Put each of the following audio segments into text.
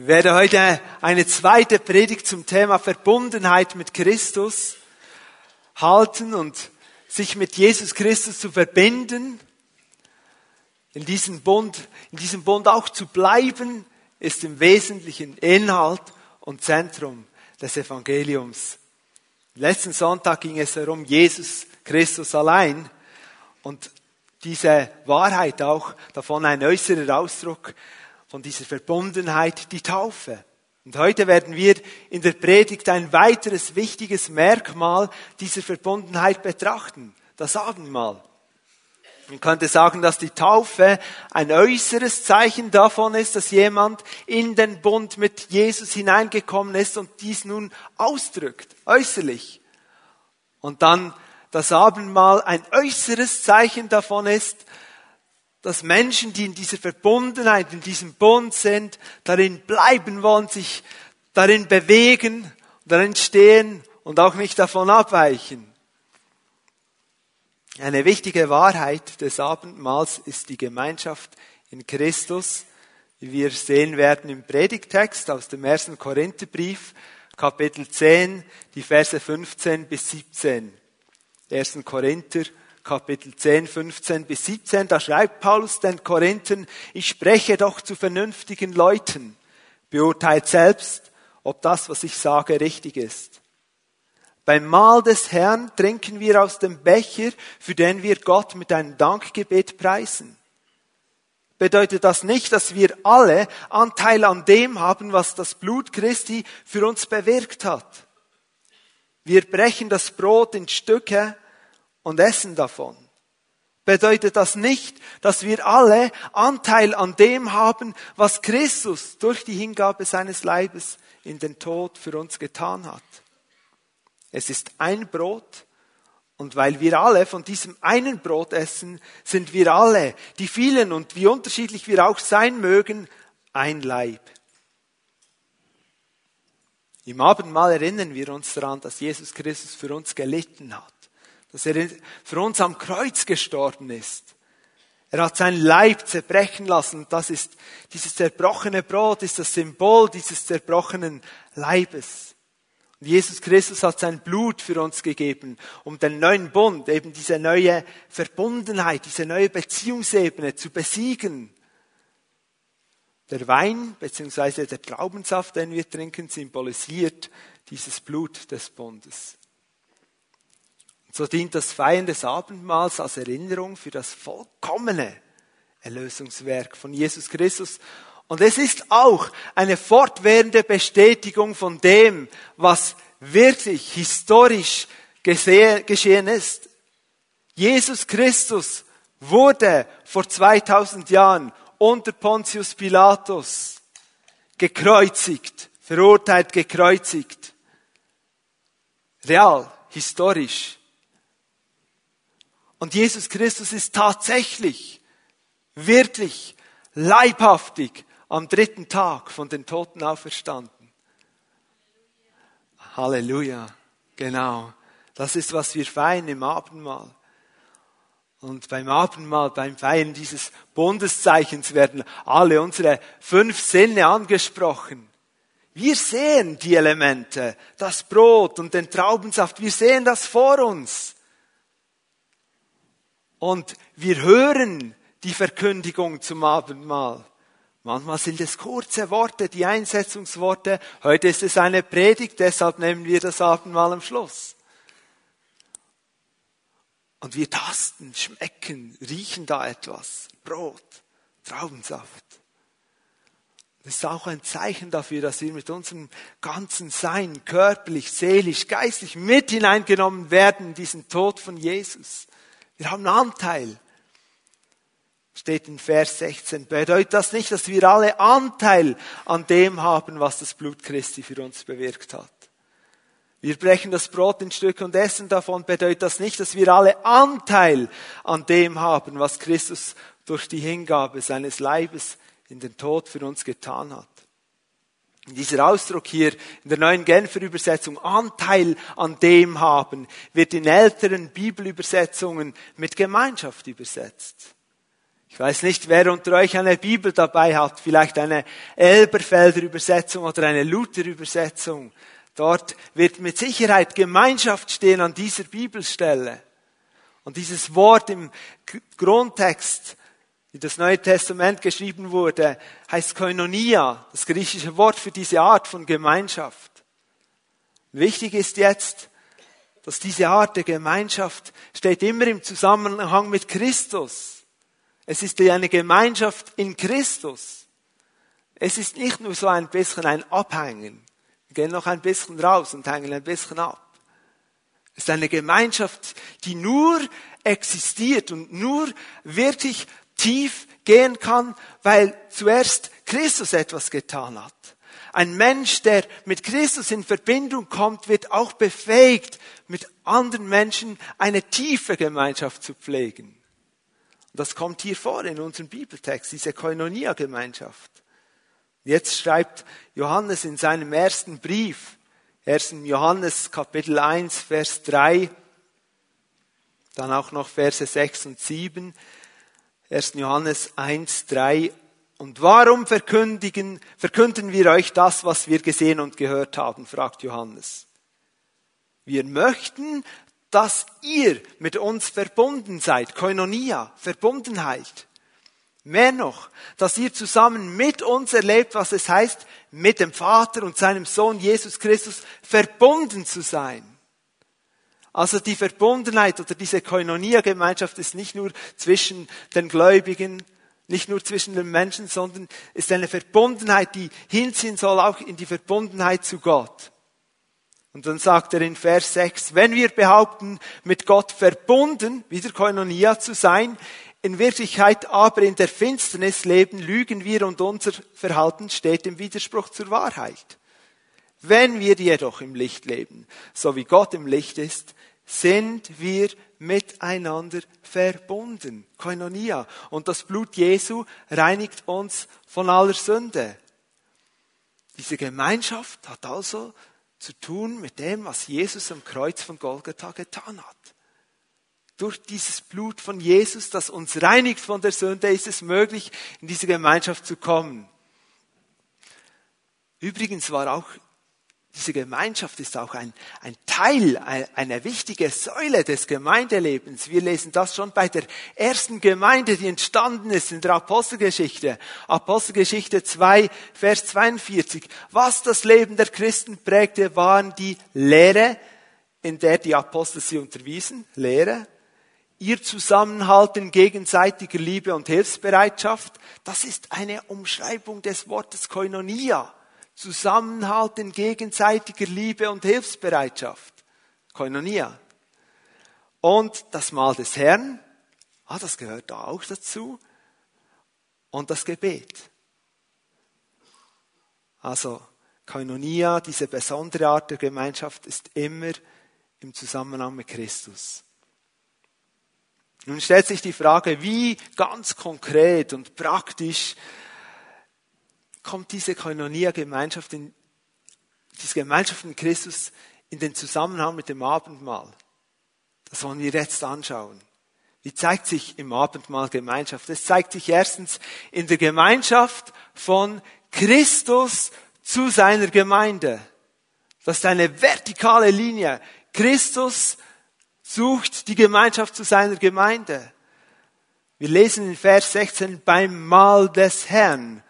Ich werde heute eine zweite Predigt zum Thema Verbundenheit mit Christus halten und sich mit Jesus Christus zu verbinden, in diesem Bund, in diesem Bund auch zu bleiben, ist im Wesentlichen Inhalt und Zentrum des Evangeliums. Letzten Sonntag ging es darum, Jesus Christus allein und diese Wahrheit auch davon ein äußerer Ausdruck von dieser Verbundenheit die Taufe. Und heute werden wir in der Predigt ein weiteres wichtiges Merkmal dieser Verbundenheit betrachten, das Abendmahl. Man könnte sagen, dass die Taufe ein äußeres Zeichen davon ist, dass jemand in den Bund mit Jesus hineingekommen ist und dies nun ausdrückt, äußerlich. Und dann das Abendmahl ein äußeres Zeichen davon ist, dass Menschen, die in dieser Verbundenheit, in diesem Bund sind, darin bleiben wollen, sich darin bewegen, darin stehen und auch nicht davon abweichen. Eine wichtige Wahrheit des Abendmahls ist die Gemeinschaft in Christus, wie wir sehen werden im Predigtext aus dem ersten Korintherbrief, Kapitel 10, die Verse 15 bis 17. 1. Korinther Kapitel 10, 15 bis 17, da schreibt Paulus den Korinthern, ich spreche doch zu vernünftigen Leuten, beurteilt selbst, ob das, was ich sage, richtig ist. Beim Mahl des Herrn trinken wir aus dem Becher, für den wir Gott mit einem Dankgebet preisen. Bedeutet das nicht, dass wir alle Anteil an dem haben, was das Blut Christi für uns bewirkt hat? Wir brechen das Brot in Stücke und essen davon. Bedeutet das nicht, dass wir alle Anteil an dem haben, was Christus durch die Hingabe seines Leibes in den Tod für uns getan hat. Es ist ein Brot und weil wir alle von diesem einen Brot essen, sind wir alle, die vielen und wie unterschiedlich wir auch sein mögen, ein Leib. Im Abendmahl erinnern wir uns daran, dass Jesus Christus für uns gelitten hat dass er für uns am Kreuz gestorben ist. Er hat sein Leib zerbrechen lassen. Das ist, dieses zerbrochene Brot ist das Symbol dieses zerbrochenen Leibes. Und Jesus Christus hat sein Blut für uns gegeben, um den neuen Bund, eben diese neue Verbundenheit, diese neue Beziehungsebene zu besiegen. Der Wein bzw. der Traubensaft, den wir trinken, symbolisiert dieses Blut des Bundes. So dient das Feiern des Abendmahls als Erinnerung für das vollkommene Erlösungswerk von Jesus Christus. Und es ist auch eine fortwährende Bestätigung von dem, was wirklich historisch geschehen ist. Jesus Christus wurde vor 2000 Jahren unter Pontius Pilatus gekreuzigt, verurteilt, gekreuzigt. Real, historisch und Jesus Christus ist tatsächlich, wirklich, leibhaftig am dritten Tag von den Toten auferstanden. Halleluja. Genau. Das ist, was wir feiern im Abendmahl. Und beim Abendmahl, beim Feiern dieses Bundeszeichens werden alle unsere fünf Sinne angesprochen. Wir sehen die Elemente, das Brot und den Traubensaft, wir sehen das vor uns. Und wir hören die Verkündigung zum Abendmahl. Manchmal sind es kurze Worte, die Einsetzungsworte. Heute ist es eine Predigt, deshalb nehmen wir das Abendmahl am Schluss. Und wir tasten, schmecken, riechen da etwas. Brot, Traubensaft. Das ist auch ein Zeichen dafür, dass wir mit unserem ganzen Sein, körperlich, seelisch, geistlich mit hineingenommen werden in diesen Tod von Jesus. Wir haben Anteil. Steht in Vers 16. Bedeutet das nicht, dass wir alle Anteil an dem haben, was das Blut Christi für uns bewirkt hat? Wir brechen das Brot in Stücke und essen davon. Bedeutet das nicht, dass wir alle Anteil an dem haben, was Christus durch die Hingabe seines Leibes in den Tod für uns getan hat? Dieser Ausdruck hier in der neuen Genfer Übersetzung, Anteil an dem haben, wird in älteren Bibelübersetzungen mit Gemeinschaft übersetzt. Ich weiß nicht, wer unter euch eine Bibel dabei hat, vielleicht eine Elberfelder Übersetzung oder eine Luther Übersetzung. Dort wird mit Sicherheit Gemeinschaft stehen an dieser Bibelstelle. Und dieses Wort im Grundtext, wie das Neue Testament geschrieben wurde, heißt Koinonia, das griechische Wort für diese Art von Gemeinschaft. Wichtig ist jetzt, dass diese Art der Gemeinschaft steht immer im Zusammenhang mit Christus. Es ist eine Gemeinschaft in Christus. Es ist nicht nur so ein bisschen ein Abhängen. Wir gehen noch ein bisschen raus und hängen ein bisschen ab. Es ist eine Gemeinschaft, die nur existiert und nur wirklich tief gehen kann, weil zuerst Christus etwas getan hat. Ein Mensch, der mit Christus in Verbindung kommt, wird auch befähigt, mit anderen Menschen eine tiefe Gemeinschaft zu pflegen. Das kommt hier vor in unserem Bibeltext, diese Koinonia-Gemeinschaft. Jetzt schreibt Johannes in seinem ersten Brief, 1. Johannes Kapitel 1, Vers 3, dann auch noch Verse 6 und 7, 1. Johannes 1, 3. Und warum verkündigen, verkünden wir euch das, was wir gesehen und gehört haben, fragt Johannes. Wir möchten, dass ihr mit uns verbunden seid, Koinonia, Verbundenheit. Mehr noch, dass ihr zusammen mit uns erlebt, was es heißt, mit dem Vater und seinem Sohn Jesus Christus verbunden zu sein. Also die Verbundenheit oder diese Koinonia-Gemeinschaft ist nicht nur zwischen den Gläubigen, nicht nur zwischen den Menschen, sondern ist eine Verbundenheit, die hinziehen soll auch in die Verbundenheit zu Gott. Und dann sagt er in Vers 6, wenn wir behaupten, mit Gott verbunden, wieder Koinonia zu sein, in Wirklichkeit aber in der Finsternis leben, lügen wir und unser Verhalten steht im Widerspruch zur Wahrheit. Wenn wir jedoch im Licht leben, so wie Gott im Licht ist, sind wir miteinander verbunden. Koinonia. Und das Blut Jesu reinigt uns von aller Sünde. Diese Gemeinschaft hat also zu tun mit dem, was Jesus am Kreuz von Golgatha getan hat durch dieses Blut von Jesus, das uns reinigt von der Sünde, ist es möglich, in diese Gemeinschaft zu kommen. Übrigens war auch diese Gemeinschaft ist auch ein, ein Teil, eine wichtige Säule des Gemeindelebens. Wir lesen das schon bei der ersten Gemeinde, die entstanden ist in der Apostelgeschichte. Apostelgeschichte 2, Vers 42. Was das Leben der Christen prägte, waren die Lehre, in der die Apostel sie unterwiesen. Lehre, ihr Zusammenhalt in gegenseitiger Liebe und Hilfsbereitschaft, das ist eine Umschreibung des Wortes Koinonia. Zusammenhalt in gegenseitiger Liebe und Hilfsbereitschaft. Koinonia. Und das Mahl des Herrn, ah, das gehört da auch dazu. Und das Gebet. Also, Koinonia, diese besondere Art der Gemeinschaft ist immer im Zusammenhang mit Christus. Nun stellt sich die Frage, wie ganz konkret und praktisch kommt diese Koinonia-Gemeinschaft, in, diese Gemeinschaft in Christus in den Zusammenhang mit dem Abendmahl? Das wollen wir jetzt anschauen. Wie zeigt sich im Abendmahl Gemeinschaft? Es zeigt sich erstens in der Gemeinschaft von Christus zu seiner Gemeinde. Das ist eine vertikale Linie. Christus sucht die Gemeinschaft zu seiner Gemeinde. Wir lesen in Vers 16 beim Mahl des Herrn.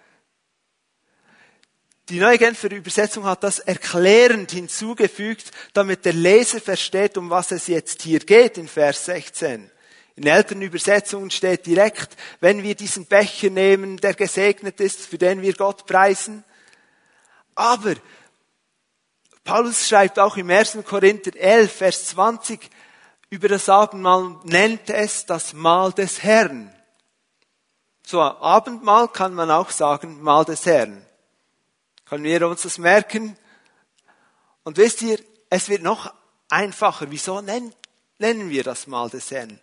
Die neue Genfer Übersetzung hat das erklärend hinzugefügt, damit der Leser versteht, um was es jetzt hier geht in Vers 16. In älteren Übersetzungen steht direkt, wenn wir diesen Becher nehmen, der gesegnet ist, für den wir Gott preisen. Aber Paulus schreibt auch im 1. Korinther 11, Vers 20, über das Abendmahl nennt es das Mahl des Herrn. So, Abendmahl kann man auch sagen, Mahl des Herrn. Können wir uns das merken? Und wisst ihr, es wird noch einfacher. Wieso nennen, nennen wir das Mahl des Herrn?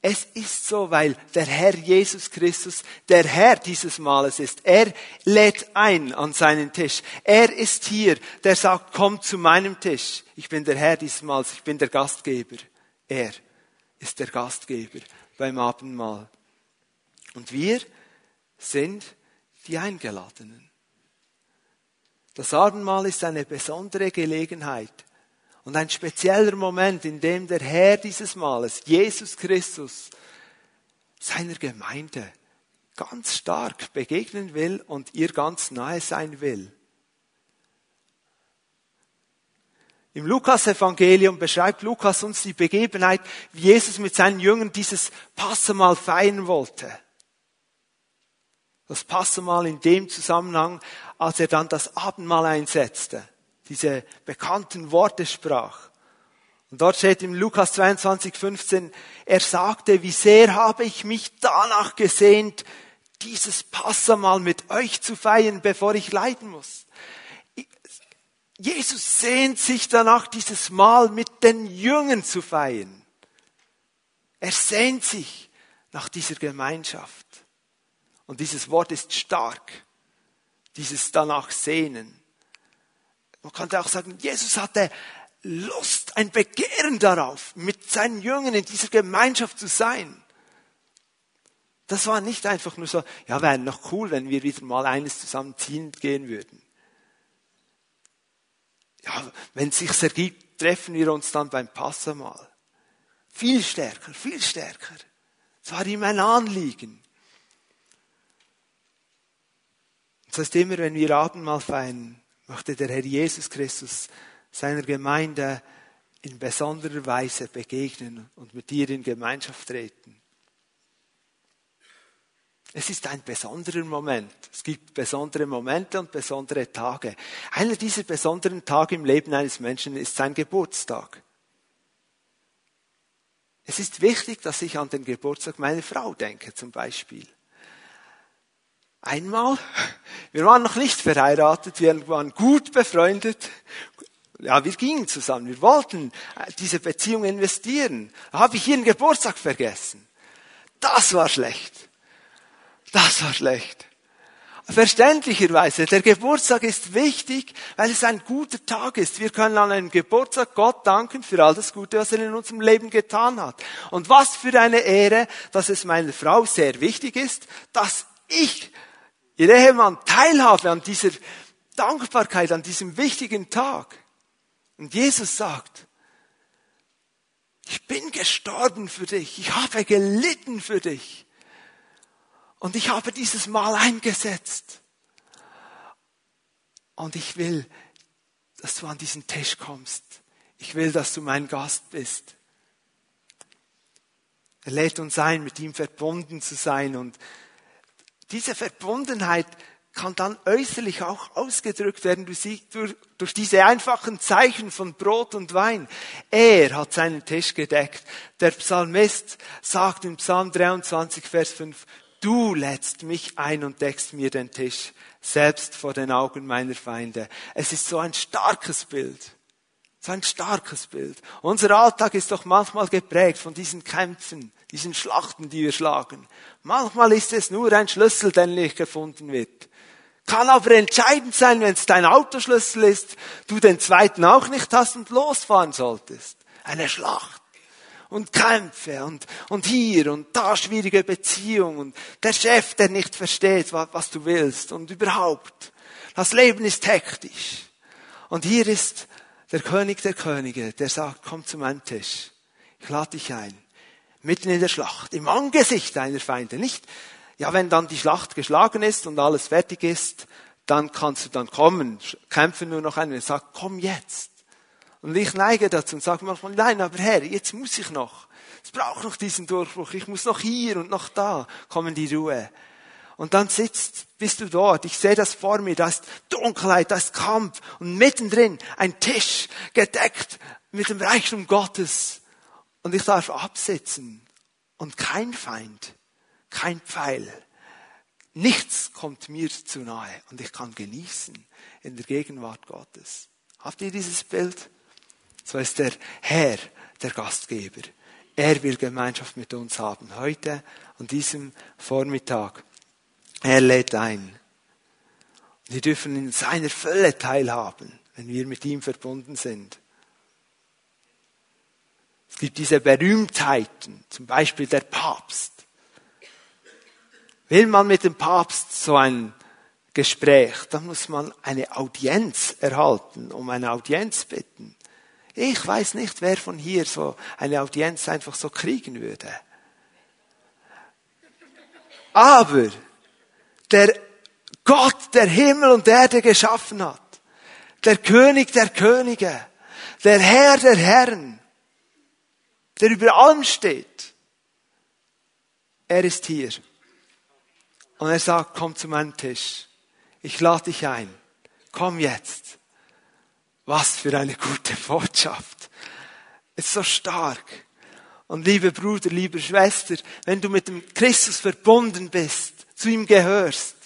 Es ist so, weil der Herr Jesus Christus der Herr dieses Mahles ist. Er lädt ein an seinen Tisch. Er ist hier, der sagt, komm zu meinem Tisch. Ich bin der Herr dieses Mahls, ich bin der Gastgeber. Er ist der Gastgeber beim Abendmahl. Und wir sind die Eingeladenen. Das Abendmahl ist eine besondere Gelegenheit und ein spezieller Moment, in dem der Herr dieses Mahles, Jesus Christus, seiner Gemeinde ganz stark begegnen will und ihr ganz nahe sein will. Im Lukas-Evangelium beschreibt Lukas uns die Begebenheit, wie Jesus mit seinen Jüngern dieses Passamal feiern wollte. Das Passamal in dem Zusammenhang, als er dann das Abendmahl einsetzte, diese bekannten Worte sprach. Und dort steht im Lukas 22, 15, er sagte, wie sehr habe ich mich danach gesehnt, dieses Passamal mit euch zu feiern, bevor ich leiden muss. Jesus sehnt sich danach, dieses Mal mit den Jüngern zu feiern. Er sehnt sich nach dieser Gemeinschaft. Und dieses Wort ist stark. Dieses danach sehnen. Man könnte auch sagen, Jesus hatte Lust, ein Begehren darauf, mit seinen Jüngern in dieser Gemeinschaft zu sein. Das war nicht einfach nur so, ja, wäre noch cool, wenn wir wieder mal eines zusammen ziehen gehen würden. Ja, wenn es sich ergibt, treffen wir uns dann beim Passamal. Viel stärker, viel stärker. Es war ihm ein Anliegen. Das heißt, immer wenn wir Abendmahl feiern, möchte der Herr Jesus Christus seiner Gemeinde in besonderer Weise begegnen und mit ihr in Gemeinschaft treten. Es ist ein besonderer Moment. Es gibt besondere Momente und besondere Tage. Einer dieser besonderen Tage im Leben eines Menschen ist sein Geburtstag. Es ist wichtig, dass ich an den Geburtstag meiner Frau denke, zum Beispiel. Einmal, wir waren noch nicht verheiratet, wir waren gut befreundet. Ja, wir gingen zusammen, wir wollten diese Beziehung investieren. Da habe ich ihren Geburtstag vergessen. Das war schlecht. Das war schlecht. Verständlicherweise, der Geburtstag ist wichtig, weil es ein guter Tag ist. Wir können an einem Geburtstag Gott danken für all das Gute, was er in unserem Leben getan hat. Und was für eine Ehre, dass es meiner Frau sehr wichtig ist, dass ich, ihr Ehemann, teilhabe an dieser Dankbarkeit, an diesem wichtigen Tag. Und Jesus sagt, ich bin gestorben für dich, ich habe gelitten für dich. Und ich habe dieses Mal eingesetzt. Und ich will, dass du an diesen Tisch kommst. Ich will, dass du mein Gast bist. Er lädt uns ein, mit ihm verbunden zu sein. Und diese Verbundenheit kann dann äußerlich auch ausgedrückt werden durch, durch, diese einfachen Zeichen von Brot und Wein. Er hat seinen Tisch gedeckt. Der Psalmist sagt in Psalm 23, Vers 5, Du lädst mich ein und deckst mir den Tisch, selbst vor den Augen meiner Feinde. Es ist so ein starkes Bild. So ein starkes Bild. Unser Alltag ist doch manchmal geprägt von diesen Kämpfen, diesen Schlachten, die wir schlagen. Manchmal ist es nur ein Schlüssel, der nicht gefunden wird. Kann aber entscheidend sein, wenn es dein Autoschlüssel ist, du den zweiten auch nicht hast und losfahren solltest. Eine Schlacht und Kämpfe und, und hier und da schwierige Beziehungen und der Chef, der nicht versteht, was, was du willst und überhaupt. Das Leben ist hektisch. Und hier ist der König der Könige, der sagt, komm zu meinem Tisch. Ich lade dich ein. Mitten in der Schlacht, im Angesicht deiner Feinde. Nicht, ja, wenn dann die Schlacht geschlagen ist und alles fertig ist, dann kannst du dann kommen, kämpfen nur noch einen und sag, komm jetzt. Und ich neige dazu und sage manchmal, nein, aber Herr, jetzt muss ich noch. Es braucht noch diesen Durchbruch. Ich muss noch hier und noch da. kommen die Ruhe. Und dann sitzt, bist du dort. Ich sehe das vor mir. Da ist Dunkelheit, da ist Kampf. Und mittendrin ein Tisch gedeckt mit dem Reichtum Gottes. Und ich darf absitzen. Und kein Feind, kein Pfeil. Nichts kommt mir zu nahe. Und ich kann genießen in der Gegenwart Gottes. Habt ihr dieses Bild? So ist der Herr der Gastgeber. Er will Gemeinschaft mit uns haben. Heute, an diesem Vormittag. Er lädt ein. Wir dürfen in seiner Fülle teilhaben, wenn wir mit ihm verbunden sind. Es gibt diese Berühmtheiten, zum Beispiel der Papst. Will man mit dem Papst so ein Gespräch, dann muss man eine Audienz erhalten, um eine Audienz bitten. Ich weiß nicht, wer von hier so eine Audienz einfach so kriegen würde. Aber der Gott, der Himmel und Erde geschaffen hat, der König der Könige, der Herr der Herren, der über allem steht, er ist hier. Und er sagt, komm zu meinem Tisch. Ich lade dich ein. Komm jetzt. Was für eine gute Botschaft. Ist so stark. Und liebe Bruder, liebe Schwester, wenn du mit dem Christus verbunden bist, zu ihm gehörst,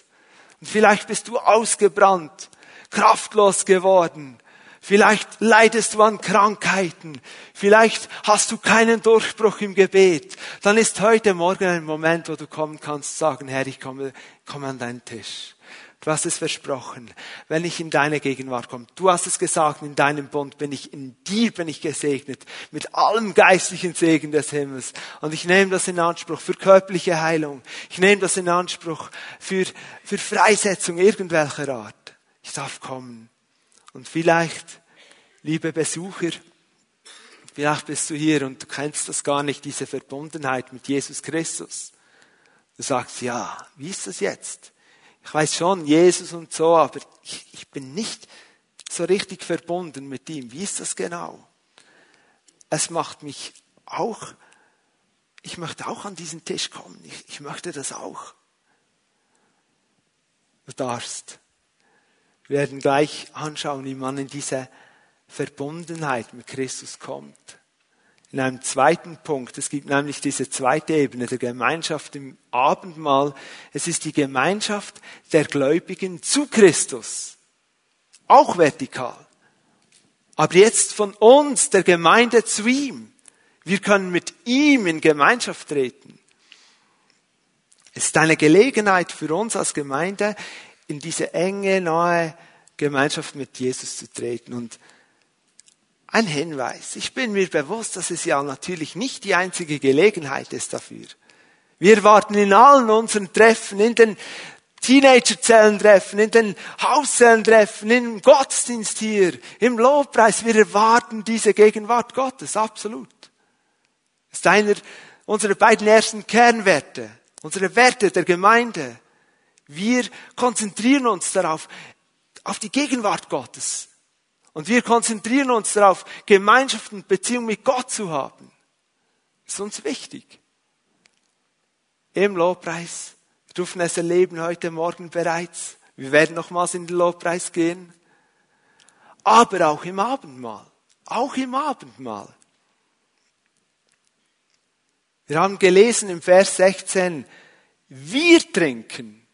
und vielleicht bist du ausgebrannt, kraftlos geworden, Vielleicht leidest du an Krankheiten. Vielleicht hast du keinen Durchbruch im Gebet. Dann ist heute Morgen ein Moment, wo du kommen kannst, sagen, Herr, ich komme, komme an deinen Tisch. Du hast es versprochen, wenn ich in deine Gegenwart komme. Du hast es gesagt, in deinem Bund bin ich, in dir bin ich gesegnet, mit allem geistlichen Segen des Himmels. Und ich nehme das in Anspruch für körperliche Heilung. Ich nehme das in Anspruch für, für Freisetzung irgendwelcher Art. Ich darf kommen. Und vielleicht, liebe Besucher, vielleicht bist du hier und du kennst das gar nicht, diese Verbundenheit mit Jesus Christus. Du sagst, ja, wie ist das jetzt? Ich weiß schon, Jesus und so, aber ich, ich bin nicht so richtig verbunden mit ihm. Wie ist das genau? Es macht mich auch, ich möchte auch an diesen Tisch kommen. Ich, ich möchte das auch. Du darfst. Wir werden gleich anschauen, wie man in diese Verbundenheit mit Christus kommt. In einem zweiten Punkt, es gibt nämlich diese zweite Ebene der Gemeinschaft im Abendmahl. Es ist die Gemeinschaft der Gläubigen zu Christus. Auch vertikal. Aber jetzt von uns, der Gemeinde zu ihm. Wir können mit ihm in Gemeinschaft treten. Es ist eine Gelegenheit für uns als Gemeinde, in diese enge, nahe Gemeinschaft mit Jesus zu treten. Und ein Hinweis. Ich bin mir bewusst, dass es ja natürlich nicht die einzige Gelegenheit ist dafür. Wir warten in allen unseren Treffen, in den Teenagerzellentreffen, in den Hauszellentreffen, im Gottesdienst hier, im Lobpreis. Wir erwarten diese Gegenwart Gottes, absolut. Das ist einer unserer beiden ersten Kernwerte, unsere Werte der Gemeinde. Wir konzentrieren uns darauf, auf die Gegenwart Gottes. Und wir konzentrieren uns darauf, Gemeinschaft und Beziehung mit Gott zu haben. Ist uns wichtig. Im Lobpreis. Wir dürfen es erleben heute Morgen bereits. Wir werden nochmals in den Lobpreis gehen. Aber auch im Abendmahl. Auch im Abendmahl. Wir haben gelesen im Vers 16, wir trinken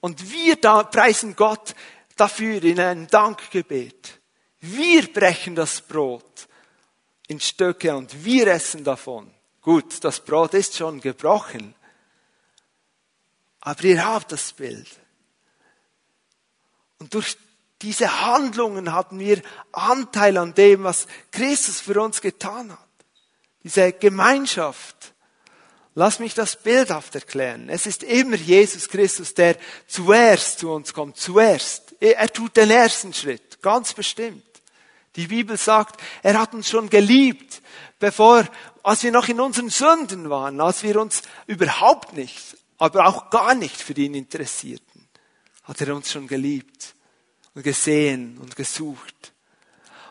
und wir da preisen Gott dafür in einem Dankgebet. Wir brechen das Brot in Stücke und wir essen davon. Gut, das Brot ist schon gebrochen. Aber ihr habt das Bild. Und durch diese Handlungen haben wir Anteil an dem, was Christus für uns getan hat. Diese Gemeinschaft. Lass mich das bildhaft erklären. Es ist immer Jesus Christus, der zuerst zu uns kommt, zuerst. Er tut den ersten Schritt, ganz bestimmt. Die Bibel sagt, er hat uns schon geliebt, bevor, als wir noch in unseren Sünden waren, als wir uns überhaupt nicht, aber auch gar nicht für ihn interessierten, hat er uns schon geliebt und gesehen und gesucht.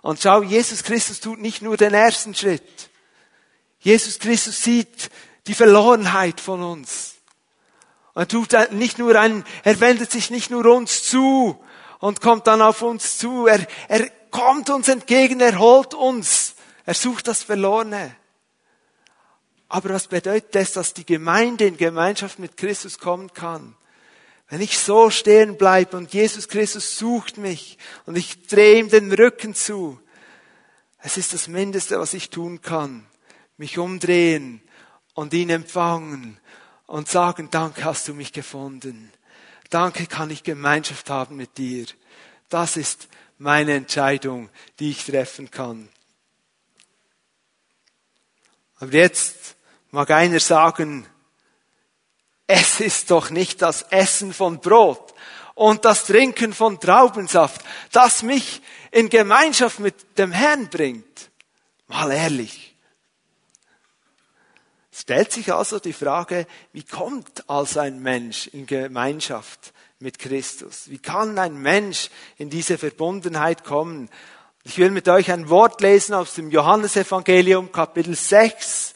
Und schau, Jesus Christus tut nicht nur den ersten Schritt. Jesus Christus sieht die Verlorenheit von uns. Er tut nicht nur ein, er wendet sich nicht nur uns zu und kommt dann auf uns zu. Er, er kommt uns entgegen, er holt uns. Er sucht das Verlorene. Aber was bedeutet das, dass die Gemeinde in Gemeinschaft mit Christus kommen kann? Wenn ich so stehen bleibe und Jesus Christus sucht mich und ich drehe ihm den Rücken zu, es ist das Mindeste, was ich tun kann. Mich umdrehen und ihn empfangen und sagen, danke hast du mich gefunden. Danke kann ich Gemeinschaft haben mit dir. Das ist meine Entscheidung, die ich treffen kann. Aber jetzt mag einer sagen, es ist doch nicht das Essen von Brot und das Trinken von Traubensaft, das mich in Gemeinschaft mit dem Herrn bringt. Mal ehrlich. Stellt sich also die Frage, wie kommt also ein Mensch in Gemeinschaft mit Christus? Wie kann ein Mensch in diese Verbundenheit kommen? Ich will mit euch ein Wort lesen aus dem Johannesevangelium Kapitel 6.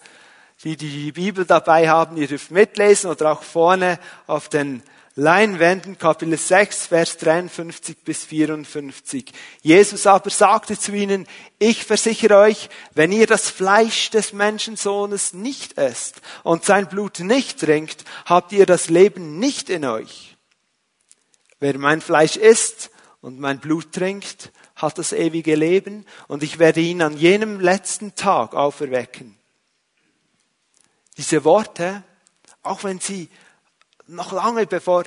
Die, die die Bibel dabei haben, ihr dürft mitlesen oder auch vorne auf den Leinwänden, Kapitel 6, Vers 53 bis 54. Jesus aber sagte zu ihnen, ich versichere euch, wenn ihr das Fleisch des Menschensohnes nicht esst und sein Blut nicht trinkt, habt ihr das Leben nicht in euch. Wer mein Fleisch isst und mein Blut trinkt, hat das ewige Leben und ich werde ihn an jenem letzten Tag auferwecken. Diese Worte, auch wenn sie noch lange bevor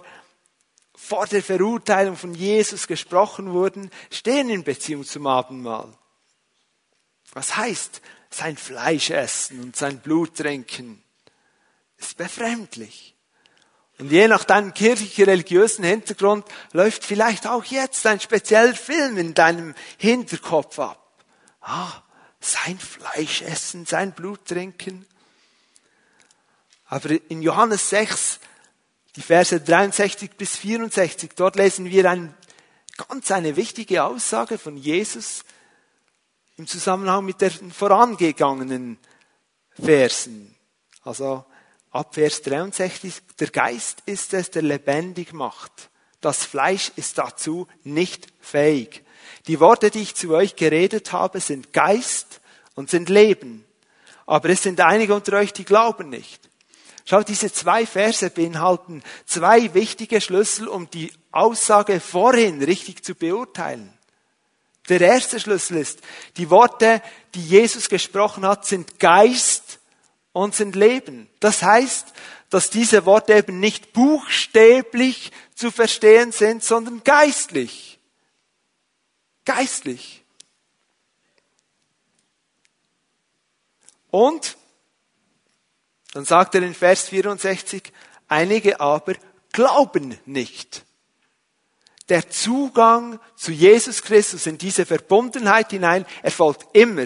vor der Verurteilung von Jesus gesprochen wurden, stehen in Beziehung zum Abendmahl. Was heißt sein Fleisch essen und sein Blut trinken? Ist befremdlich. Und je nach deinem kirchlich-religiösen Hintergrund läuft vielleicht auch jetzt ein spezieller Film in deinem Hinterkopf ab. Ah, sein Fleisch essen, sein Blut trinken. Aber in Johannes 6 die Verse 63 bis 64, dort lesen wir ein, ganz eine wichtige Aussage von Jesus im Zusammenhang mit den vorangegangenen Versen. Also ab Vers 63, der Geist ist es, der lebendig macht. Das Fleisch ist dazu nicht fähig. Die Worte, die ich zu euch geredet habe, sind Geist und sind Leben. Aber es sind einige unter euch, die glauben nicht. Schau, diese zwei Verse beinhalten zwei wichtige Schlüssel, um die Aussage vorhin richtig zu beurteilen. Der erste Schlüssel ist, die Worte, die Jesus gesprochen hat, sind Geist und sind Leben. Das heißt, dass diese Worte eben nicht buchstäblich zu verstehen sind, sondern geistlich. Geistlich. Und dann sagt er in Vers 64, einige aber glauben nicht. Der Zugang zu Jesus Christus in diese Verbundenheit hinein erfolgt immer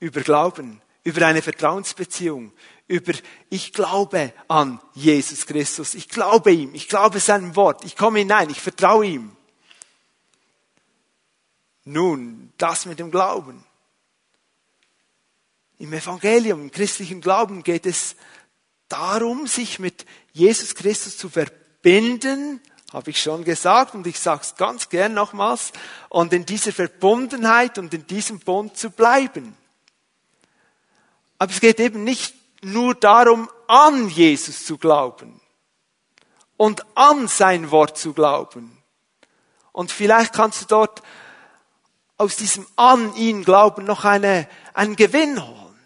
über Glauben, über eine Vertrauensbeziehung, über ich glaube an Jesus Christus, ich glaube ihm, ich glaube seinem Wort, ich komme hinein, ich vertraue ihm. Nun, das mit dem Glauben. Im Evangelium, im christlichen Glauben geht es darum, sich mit Jesus Christus zu verbinden, habe ich schon gesagt und ich sage es ganz gern nochmals, und in dieser Verbundenheit und in diesem Bund zu bleiben. Aber es geht eben nicht nur darum, an Jesus zu glauben und an sein Wort zu glauben. Und vielleicht kannst du dort aus diesem an ihn glauben noch eine, einen Gewinn holen.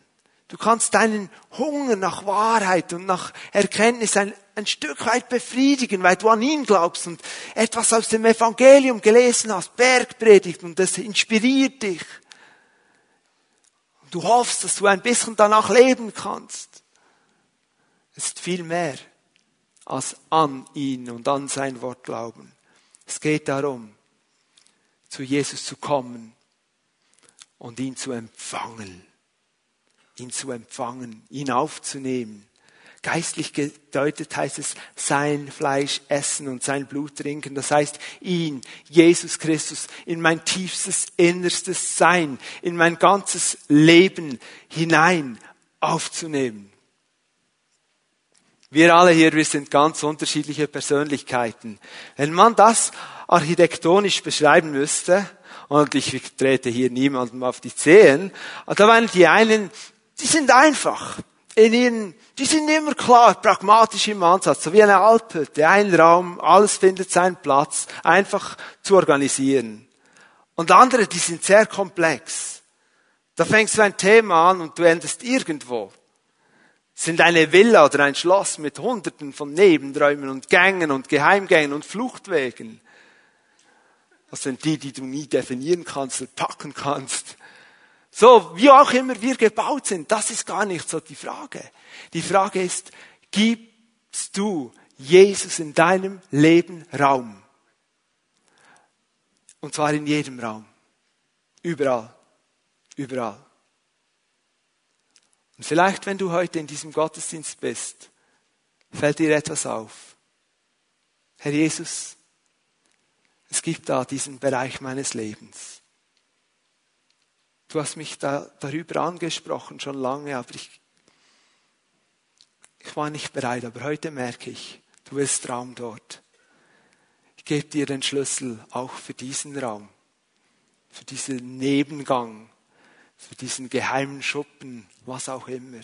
Du kannst deinen Hunger nach Wahrheit und nach Erkenntnis ein, ein Stück weit befriedigen, weil du an ihn glaubst und etwas aus dem Evangelium gelesen hast, Bergpredigt und das inspiriert dich. Und du hoffst, dass du ein bisschen danach leben kannst. Es ist viel mehr als an ihn und an sein Wort glauben. Es geht darum, zu Jesus zu kommen und ihn zu empfangen ihn zu empfangen, ihn aufzunehmen. Geistlich gedeutet heißt es sein Fleisch essen und sein Blut trinken. Das heißt, ihn, Jesus Christus, in mein tiefstes, innerstes Sein, in mein ganzes Leben hinein aufzunehmen. Wir alle hier, wir sind ganz unterschiedliche Persönlichkeiten. Wenn man das architektonisch beschreiben müsste, und ich trete hier niemandem auf die Zehen, da waren die einen die sind einfach. In ihren, die sind immer klar, pragmatisch im Ansatz, so wie eine Alphütte, ein Raum, alles findet seinen Platz, einfach zu organisieren. Und andere, die sind sehr komplex. Da fängst du ein Thema an und du endest irgendwo. sind eine Villa oder ein Schloss mit hunderten von Nebenräumen und Gängen und Geheimgängen und Fluchtwegen. Das sind die, die du nie definieren kannst oder packen kannst. So, wie auch immer wir gebaut sind, das ist gar nicht so die Frage. Die Frage ist, gibst du Jesus in deinem Leben Raum. Und zwar in jedem Raum. Überall. Überall. Und vielleicht, wenn du heute in diesem Gottesdienst bist, fällt dir etwas auf. Herr Jesus, es gibt da diesen Bereich meines Lebens. Du hast mich da, darüber angesprochen schon lange, aber ich, ich war nicht bereit. Aber heute merke ich, du bist Raum dort. Ich gebe dir den Schlüssel auch für diesen Raum, für diesen Nebengang, für diesen geheimen Schuppen, was auch immer.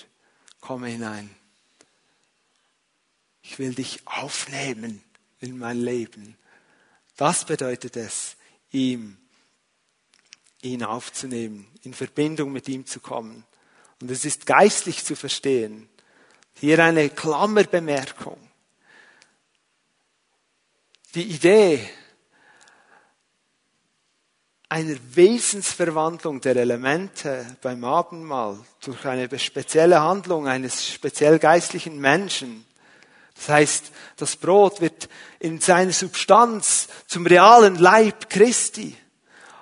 Komme hinein. Ich will dich aufnehmen in mein Leben. Das bedeutet es, ihm, ihn aufzunehmen, in Verbindung mit ihm zu kommen. Und es ist geistlich zu verstehen. Hier eine Klammerbemerkung. Die Idee einer Wesensverwandlung der Elemente beim Abendmahl durch eine spezielle Handlung eines speziell geistlichen Menschen. Das heißt, das Brot wird in seiner Substanz zum realen Leib Christi.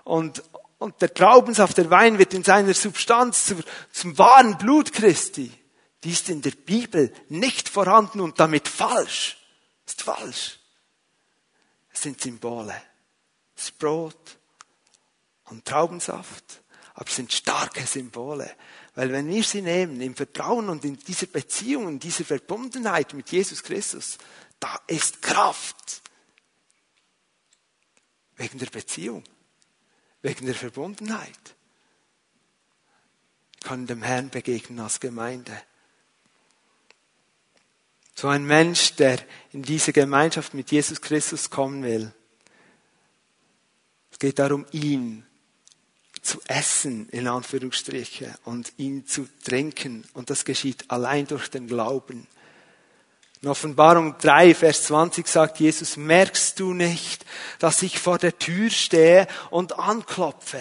Und, und der Traubensaft, der Wein wird in seiner Substanz zum, zum wahren Blut Christi. Die ist in der Bibel nicht vorhanden und damit falsch. Ist falsch. Es sind Symbole. Das Brot, und Traubensaft, aber es sind starke Symbole. Weil wenn wir sie nehmen im Vertrauen und in dieser Beziehung, in dieser Verbundenheit mit Jesus Christus, da ist Kraft. Wegen der Beziehung, wegen der Verbundenheit. Wir können dem Herrn begegnen als Gemeinde. So ein Mensch, der in diese Gemeinschaft mit Jesus Christus kommen will. Es geht darum, ihn zu essen, in Anführungsstriche, und ihn zu trinken. Und das geschieht allein durch den Glauben. In Offenbarung 3, Vers 20 sagt Jesus, merkst du nicht, dass ich vor der Tür stehe und anklopfe?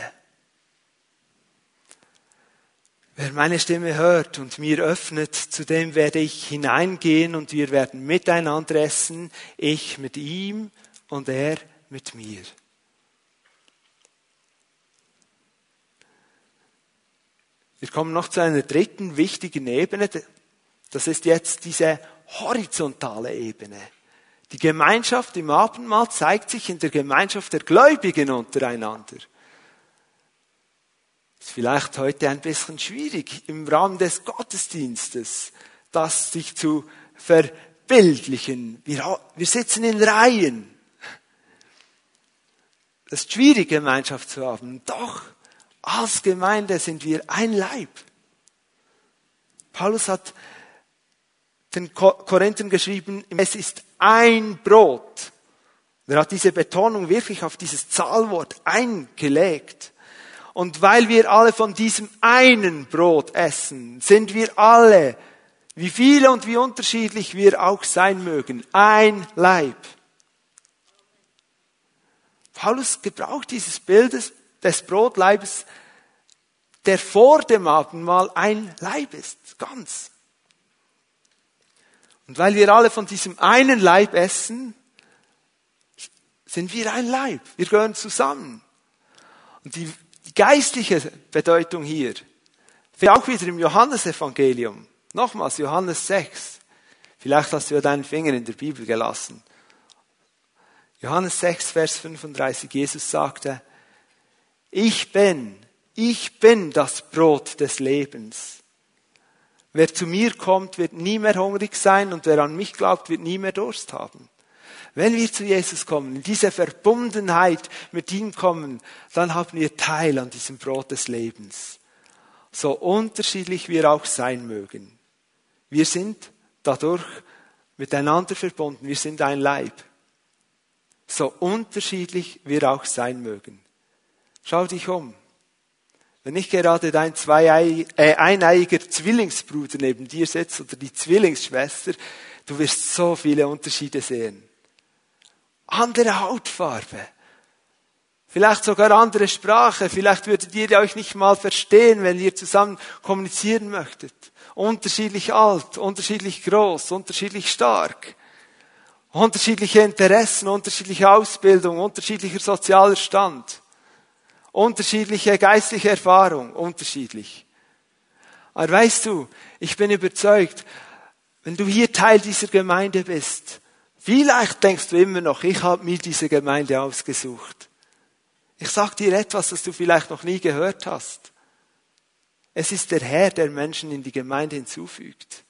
Wer meine Stimme hört und mir öffnet, zu dem werde ich hineingehen und wir werden miteinander essen, ich mit ihm und er mit mir. Wir kommen noch zu einer dritten wichtigen Ebene. Das ist jetzt diese horizontale Ebene. Die Gemeinschaft im Abendmahl zeigt sich in der Gemeinschaft der Gläubigen untereinander. Ist vielleicht heute ein bisschen schwierig im Rahmen des Gottesdienstes, das sich zu verbildlichen. Wir, wir sitzen in Reihen. Es ist schwierig, Gemeinschaft zu haben. Doch, als Gemeinde sind wir ein Leib. Paulus hat den Korinthern geschrieben, es ist ein Brot. Er hat diese Betonung wirklich auf dieses Zahlwort eingelegt. Und weil wir alle von diesem einen Brot essen, sind wir alle, wie viele und wie unterschiedlich wir auch sein mögen, ein Leib. Paulus gebraucht dieses Bildes des Brotleibes, der vor dem Abendmahl ein Leib ist, ganz. Und weil wir alle von diesem einen Leib essen, sind wir ein Leib. Wir gehören zusammen. Und die, die geistliche Bedeutung hier, auch wieder im Johannesevangelium. Nochmals, Johannes 6. Vielleicht hast du ja deinen Finger in der Bibel gelassen. Johannes 6, Vers 35, Jesus sagte, ich bin, ich bin das Brot des Lebens. Wer zu mir kommt, wird nie mehr hungrig sein und wer an mich glaubt, wird nie mehr Durst haben. Wenn wir zu Jesus kommen, in diese Verbundenheit mit ihm kommen, dann haben wir Teil an diesem Brot des Lebens. So unterschiedlich wir auch sein mögen. Wir sind dadurch miteinander verbunden. Wir sind ein Leib. So unterschiedlich wir auch sein mögen. Schau dich um. Wenn nicht gerade dein zwei äh, eineiiger Zwillingsbruder neben dir sitzt oder die Zwillingsschwester, du wirst so viele Unterschiede sehen. Andere Hautfarbe. Vielleicht sogar andere Sprache. Vielleicht würdet ihr euch nicht mal verstehen, wenn ihr zusammen kommunizieren möchtet. Unterschiedlich alt, unterschiedlich groß, unterschiedlich stark. unterschiedliche Interessen, unterschiedliche Ausbildung, unterschiedlicher sozialer Stand, unterschiedliche geistliche Erfahrung, unterschiedlich. Aber weißt du, ich bin überzeugt, wenn du hier Teil dieser Gemeinde bist, vielleicht denkst du immer noch, ich habe mir diese Gemeinde ausgesucht. Ich sage dir etwas, das du vielleicht noch nie gehört hast. Es ist der Herr, der Menschen in die Gemeinde hinzufügt.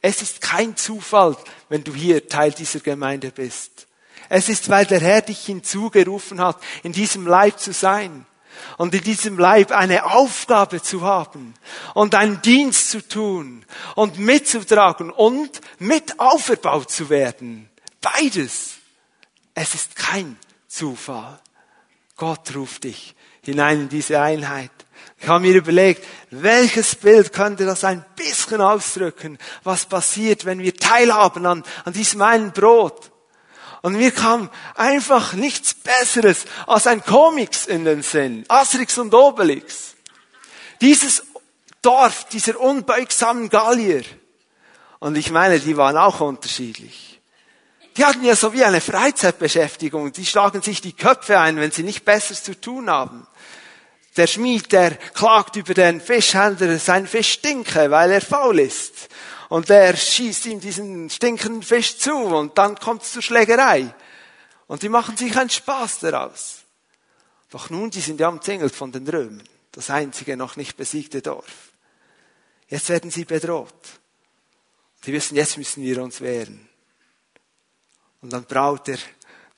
Es ist kein Zufall, wenn du hier Teil dieser Gemeinde bist. Es ist, weil der Herr dich hinzugerufen hat, in diesem Leib zu sein und in diesem Leib eine Aufgabe zu haben und einen Dienst zu tun und mitzutragen und mit auferbaut zu werden. Beides. Es ist kein Zufall. Gott ruft dich hinein in diese Einheit. Ich habe mir überlegt, welches Bild könnte das ein bisschen ausdrücken, was passiert, wenn wir teilhaben an, an diesem einen Brot. Und mir kam einfach nichts Besseres als ein Comics in den Sinn. Asterix und Obelix. Dieses Dorf, dieser unbeugsamen Gallier. Und ich meine, die waren auch unterschiedlich. Die hatten ja so wie eine Freizeitbeschäftigung. Die schlagen sich die Köpfe ein, wenn sie nicht Besseres zu tun haben. Der Schmied, der klagt über den Fischhändler, sein Fisch stinke, weil er faul ist. Und der schießt ihm diesen stinkenden Fisch zu und dann kommt es zur Schlägerei. Und die machen sich einen Spaß daraus. Doch nun, die sind ja umzingelt von den Römern. Das einzige noch nicht besiegte Dorf. Jetzt werden sie bedroht. Die wissen, jetzt müssen wir uns wehren. Und dann braut der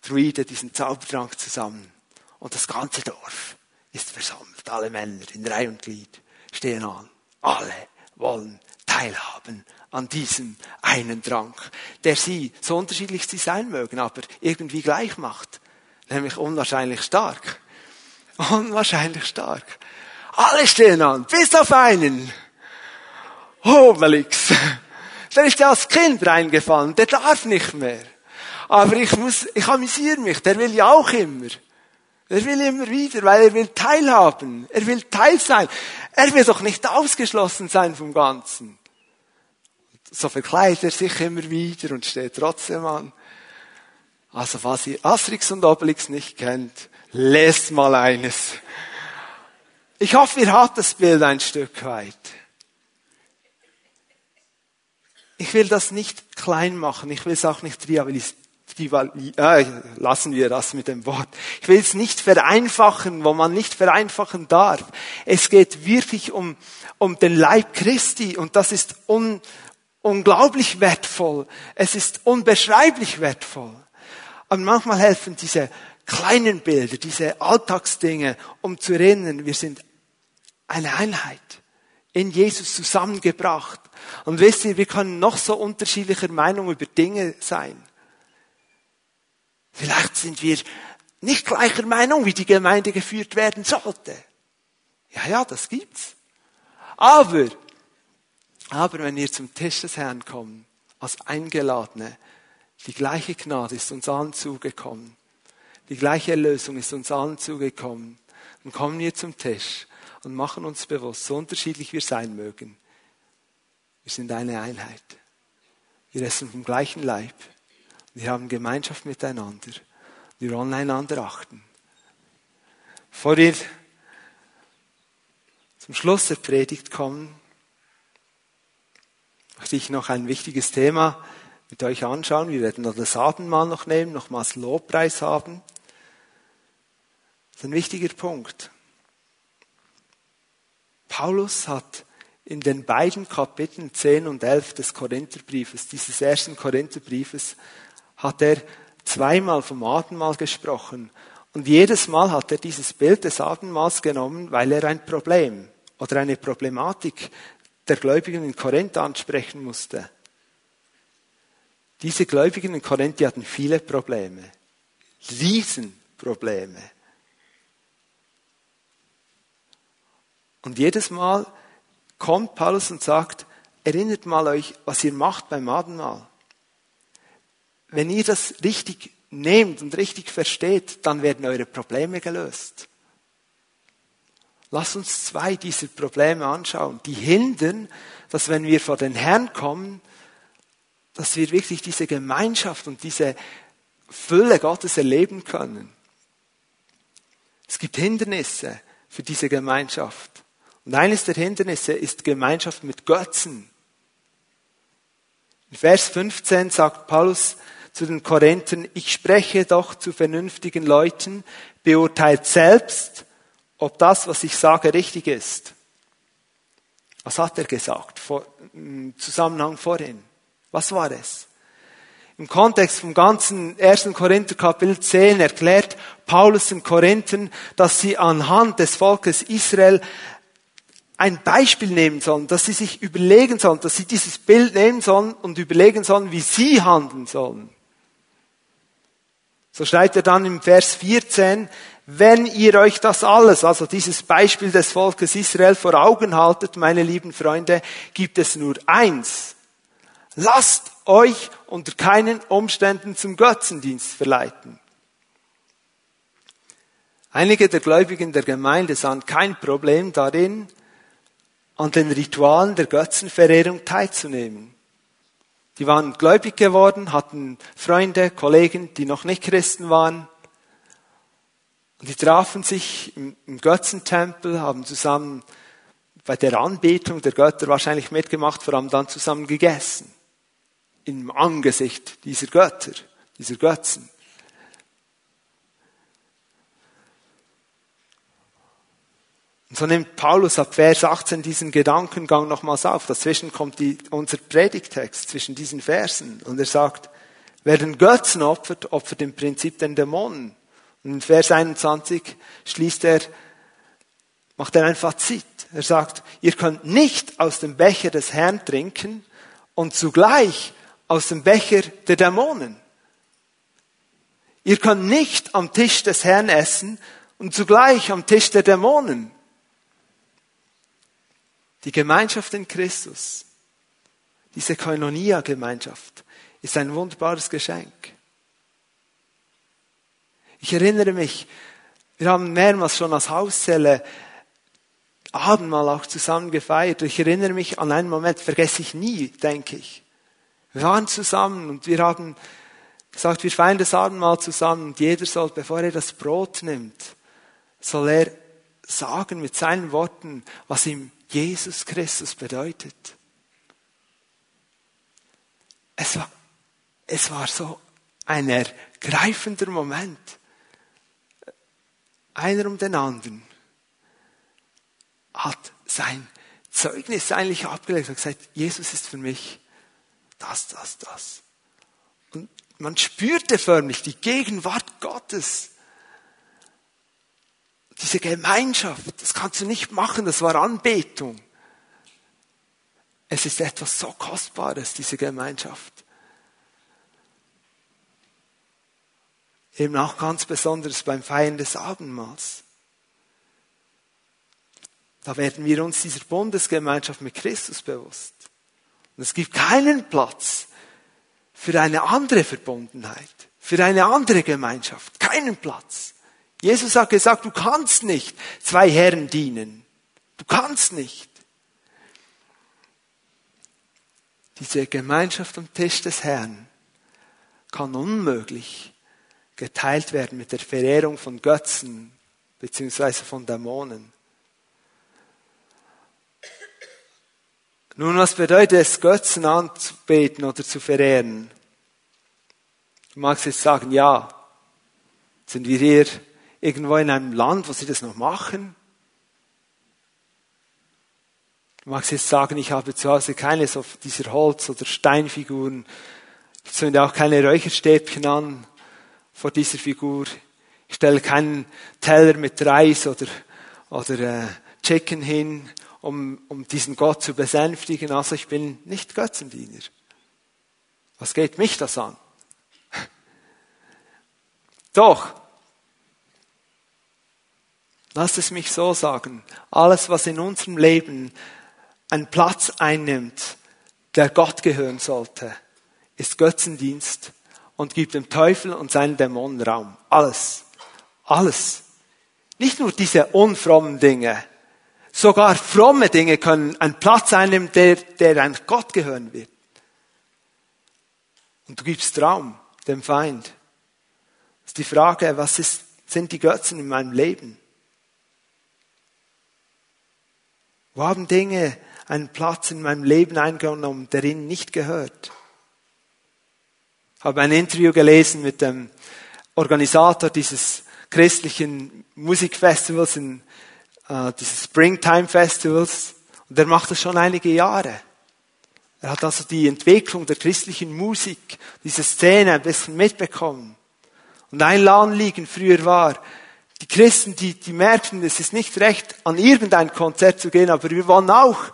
Druide diesen Zaubertrank zusammen. Und das ganze Dorf ist versammelt. Alle Männer in Reihe und Glied stehen an. Alle wollen teilhaben an diesem einen Trank, der sie, so unterschiedlich sie sein mögen, aber irgendwie gleich macht. Nämlich unwahrscheinlich stark. Unwahrscheinlich stark. Alle stehen an, bis auf einen. Obelix. Der ist ja als Kind reingefallen, der darf nicht mehr. Aber ich muss, ich amüsiere mich, der will ja auch immer. Er will immer wieder, weil er will teilhaben. Er will Teil sein. Er will doch nicht ausgeschlossen sein vom Ganzen. So verkleidet er sich immer wieder und steht trotzdem an. Also was ihr Asterix und Obelix nicht kennt, lest mal eines. Ich hoffe, ihr habt das Bild ein Stück weit. Ich will das nicht klein machen, ich will es auch nicht trivialisieren äh, lassen wir das mit dem Wort. Ich will es nicht vereinfachen, wo man nicht vereinfachen darf. Es geht wirklich um, um den Leib Christi und das ist un, unglaublich wertvoll. Es ist unbeschreiblich wertvoll. Aber manchmal helfen diese kleinen Bilder, diese Alltagsdinge, um zu erinnern, wir sind eine Einheit in Jesus zusammengebracht. Und wisst ihr, wir können noch so unterschiedlicher Meinung über Dinge sein. Vielleicht sind wir nicht gleicher Meinung, wie die Gemeinde geführt werden sollte. Ja, ja, das gibt's. Aber, aber wenn wir zum Tisch des Herrn kommen, als Eingeladene, die gleiche Gnade ist uns allen zugekommen. Die gleiche Erlösung ist uns allen zugekommen. Dann kommen wir zum Tisch und machen uns bewusst, so unterschiedlich wir sein mögen. Wir sind eine Einheit. Wir essen vom gleichen Leib. Wir haben Gemeinschaft miteinander. Wir wollen einander achten. Vor wir zum Schluss der Predigt kommen, möchte ich noch ein wichtiges Thema mit euch anschauen. Wir werden das Abendmahl noch nehmen, nochmals Lobpreis haben. Das ist ein wichtiger Punkt. Paulus hat in den beiden Kapiteln 10 und 11 des Korintherbriefes, dieses ersten Korintherbriefes, hat er zweimal vom Abendmahl gesprochen. Und jedes Mal hat er dieses Bild des Abendmahls genommen, weil er ein Problem oder eine Problematik der Gläubigen in Korinth ansprechen musste. Diese Gläubigen in Korinth die hatten viele Probleme. Riesenprobleme. Und jedes Mal kommt Paulus und sagt, erinnert mal euch, was ihr macht beim Abendmahl wenn ihr das richtig nehmt und richtig versteht, dann werden eure Probleme gelöst. Lass uns zwei dieser Probleme anschauen, die hindern, dass wenn wir vor den Herrn kommen, dass wir wirklich diese Gemeinschaft und diese Fülle Gottes erleben können. Es gibt Hindernisse für diese Gemeinschaft. Und eines der Hindernisse ist Gemeinschaft mit Götzen. In Vers 15 sagt Paulus zu den Korinthern, ich spreche doch zu vernünftigen Leuten, beurteilt selbst, ob das, was ich sage, richtig ist. Was hat er gesagt vor, im Zusammenhang vorhin? Was war es? Im Kontext vom ganzen 1. Korinther Kapitel 10 erklärt Paulus den Korinthern, dass sie anhand des Volkes Israel ein Beispiel nehmen sollen, dass sie sich überlegen sollen, dass sie dieses Bild nehmen sollen und überlegen sollen, wie sie handeln sollen. So schreibt er dann im Vers 14, wenn ihr euch das alles, also dieses Beispiel des Volkes Israel vor Augen haltet, meine lieben Freunde, gibt es nur eins. Lasst euch unter keinen Umständen zum Götzendienst verleiten. Einige der Gläubigen der Gemeinde sahen kein Problem darin, an den Ritualen der Götzenverehrung teilzunehmen. Die waren gläubig geworden, hatten Freunde, Kollegen, die noch nicht Christen waren. Und die trafen sich im, Götzentempel, haben zusammen bei der Anbetung der Götter wahrscheinlich mitgemacht, vor allem dann zusammen gegessen. Im Angesicht dieser Götter, dieser Götzen. Und so nimmt Paulus ab Vers 18 diesen Gedankengang nochmals auf. Dazwischen kommt die, unser Predigtext zwischen diesen Versen. Und er sagt, wer den Götzen opfert, opfert im Prinzip den Dämonen. Und in Vers 21 schließt er, macht er ein Fazit. Er sagt, ihr könnt nicht aus dem Becher des Herrn trinken und zugleich aus dem Becher der Dämonen. Ihr könnt nicht am Tisch des Herrn essen und zugleich am Tisch der Dämonen. Die Gemeinschaft in Christus, diese Koinonia-Gemeinschaft, ist ein wunderbares Geschenk. Ich erinnere mich, wir haben mehrmals schon als Hauszelle Abendmahl auch zusammen gefeiert. Ich erinnere mich an einen Moment, vergesse ich nie, denke ich. Wir waren zusammen und wir haben gesagt, wir feiern das Abendmahl zusammen und jeder soll, bevor er das Brot nimmt, soll er sagen mit seinen Worten, was ihm Jesus Christus bedeutet. Es war, es war so ein ergreifender Moment. Einer um den anderen hat sein Zeugnis eigentlich abgelegt und gesagt, Jesus ist für mich das, das, das. Und man spürte förmlich die Gegenwart Gottes diese Gemeinschaft, das kannst du nicht machen, das war Anbetung. Es ist etwas so Kostbares, diese Gemeinschaft. Eben auch ganz besonders beim Feiern des Abendmahls. Da werden wir uns dieser Bundesgemeinschaft mit Christus bewusst. Und es gibt keinen Platz für eine andere Verbundenheit, für eine andere Gemeinschaft. Keinen Platz. Jesus hat gesagt, du kannst nicht zwei Herren dienen. Du kannst nicht. Diese Gemeinschaft am Tisch des Herrn kann unmöglich geteilt werden mit der Verehrung von Götzen beziehungsweise von Dämonen. Nun, was bedeutet es, Götzen anzubeten oder zu verehren? Du magst jetzt sagen, ja, sind wir hier irgendwo in einem Land, wo sie das noch machen. Du magst jetzt sagen, ich habe zu Hause keine dieser Holz- oder Steinfiguren. Ich zünde auch keine Räucherstäbchen an vor dieser Figur. Ich stelle keinen Teller mit Reis oder, oder äh, Chicken hin, um, um diesen Gott zu besänftigen. Also ich bin nicht Götzendiener. Was geht mich das an? Doch, Lasst es mich so sagen. Alles, was in unserem Leben einen Platz einnimmt, der Gott gehören sollte, ist Götzendienst und gibt dem Teufel und seinen Dämonen Raum. Alles. Alles. Nicht nur diese unfrommen Dinge. Sogar fromme Dinge können einen Platz einnehmen, der, der eigentlich Gott gehören wird. Und du gibst Raum dem Feind. Das ist die Frage, was ist, sind die Götzen in meinem Leben? Wo haben Dinge einen Platz in meinem Leben eingenommen, der ihnen nicht gehört? Ich habe ein Interview gelesen mit dem Organisator dieses christlichen Musikfestivals, in, äh, dieses Springtime Festivals. Und der macht das schon einige Jahre. Er hat also die Entwicklung der christlichen Musik, diese Szene ein bisschen mitbekommen. Und ein Anliegen früher war, die Christen, die, die merkten, es ist nicht recht, an irgendein Konzert zu gehen, aber wir wollen auch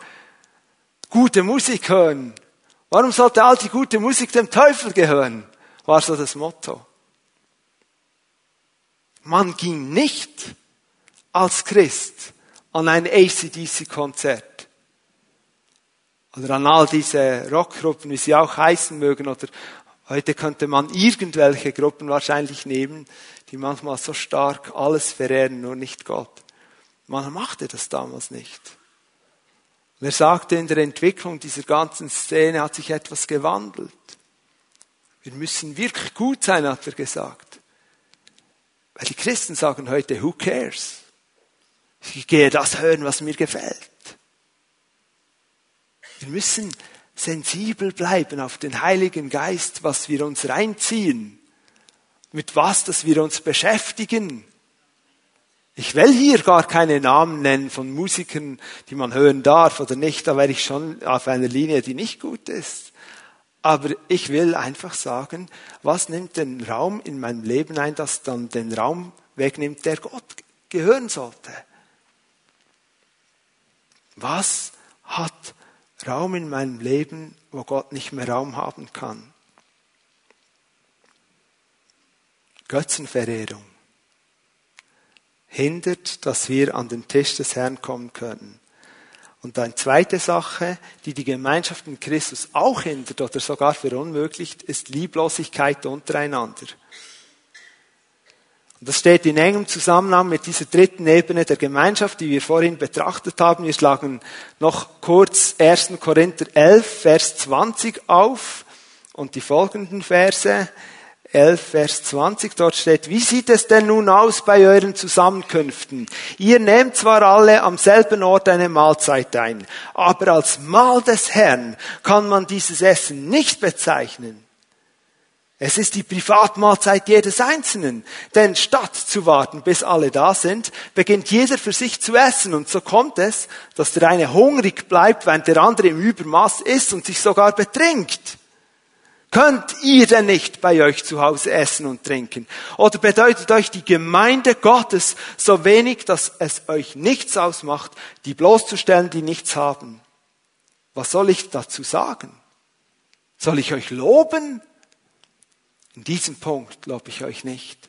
gute Musik hören. Warum sollte all die gute Musik dem Teufel gehören? War so das Motto. Man ging nicht als Christ an ein ACDC-Konzert oder an all diese Rockgruppen, wie sie auch heißen mögen, oder heute könnte man irgendwelche Gruppen wahrscheinlich nehmen, die manchmal so stark alles verehren, nur nicht Gott. Man machte das damals nicht. Und er sagte, in der Entwicklung dieser ganzen Szene hat sich etwas gewandelt. Wir müssen wirklich gut sein, hat er gesagt. Weil die Christen sagen heute, who cares? Ich gehe das hören, was mir gefällt. Wir müssen sensibel bleiben auf den Heiligen Geist, was wir uns reinziehen, mit was, dass wir uns beschäftigen. Ich will hier gar keine Namen nennen von Musikern, die man hören darf oder nicht, da wäre ich schon auf einer Linie, die nicht gut ist. Aber ich will einfach sagen, was nimmt den Raum in meinem Leben ein, das dann den Raum wegnimmt, der Gott gehören sollte? Was hat Raum in meinem Leben, wo Gott nicht mehr Raum haben kann? Götzenverehrung hindert, dass wir an den Tisch des Herrn kommen können. Und eine zweite Sache, die die Gemeinschaft in Christus auch hindert oder sogar verunmöglicht, ist Lieblosigkeit untereinander. Und das steht in engem Zusammenhang mit dieser dritten Ebene der Gemeinschaft, die wir vorhin betrachtet haben. Wir schlagen noch kurz 1. Korinther 11, Vers 20 auf und die folgenden Verse. 11, Vers 20, dort steht, wie sieht es denn nun aus bei euren Zusammenkünften? Ihr nehmt zwar alle am selben Ort eine Mahlzeit ein, aber als Mahl des Herrn kann man dieses Essen nicht bezeichnen. Es ist die Privatmahlzeit jedes Einzelnen. Denn statt zu warten, bis alle da sind, beginnt jeder für sich zu essen. Und so kommt es, dass der eine hungrig bleibt, während der andere im Übermaß isst und sich sogar betrinkt. Könnt ihr denn nicht bei euch zu Hause essen und trinken? Oder bedeutet euch die Gemeinde Gottes so wenig, dass es euch nichts ausmacht, die bloßzustellen, die nichts haben? Was soll ich dazu sagen? Soll ich euch loben? In diesem Punkt lobe ich euch nicht.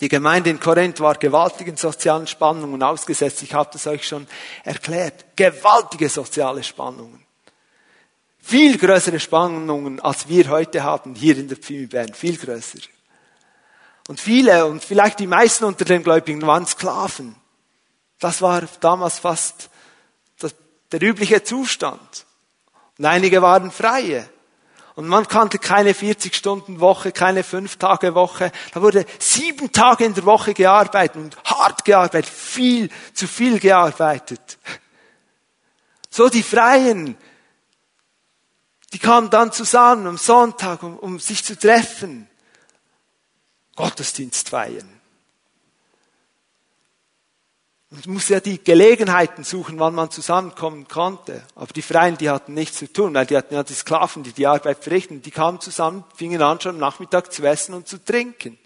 Die Gemeinde in Korinth war gewaltigen sozialen Spannungen ausgesetzt. Ich habe das euch schon erklärt. Gewaltige soziale Spannungen. Viel größere Spannungen, als wir heute haben, hier in der Pfimi. Viel größer. Und viele, und vielleicht die meisten unter den Gläubigen waren Sklaven. Das war damals fast der übliche Zustand. Und einige waren Freie. Und man kannte keine 40-Stunden-Woche, keine 5-Tage-Woche. Da wurde sieben Tage in der Woche gearbeitet und hart gearbeitet, viel, zu viel gearbeitet. So die Freien, die kamen dann zusammen am Sonntag, um, um sich zu treffen. Gottesdienst feiern. Und musste ja die Gelegenheiten suchen, wann man zusammenkommen konnte. Aber die Freien, die hatten nichts zu tun, weil die hatten ja die Sklaven, die die Arbeit verrichten. Die kamen zusammen, fingen an, schon am Nachmittag zu essen und zu trinken.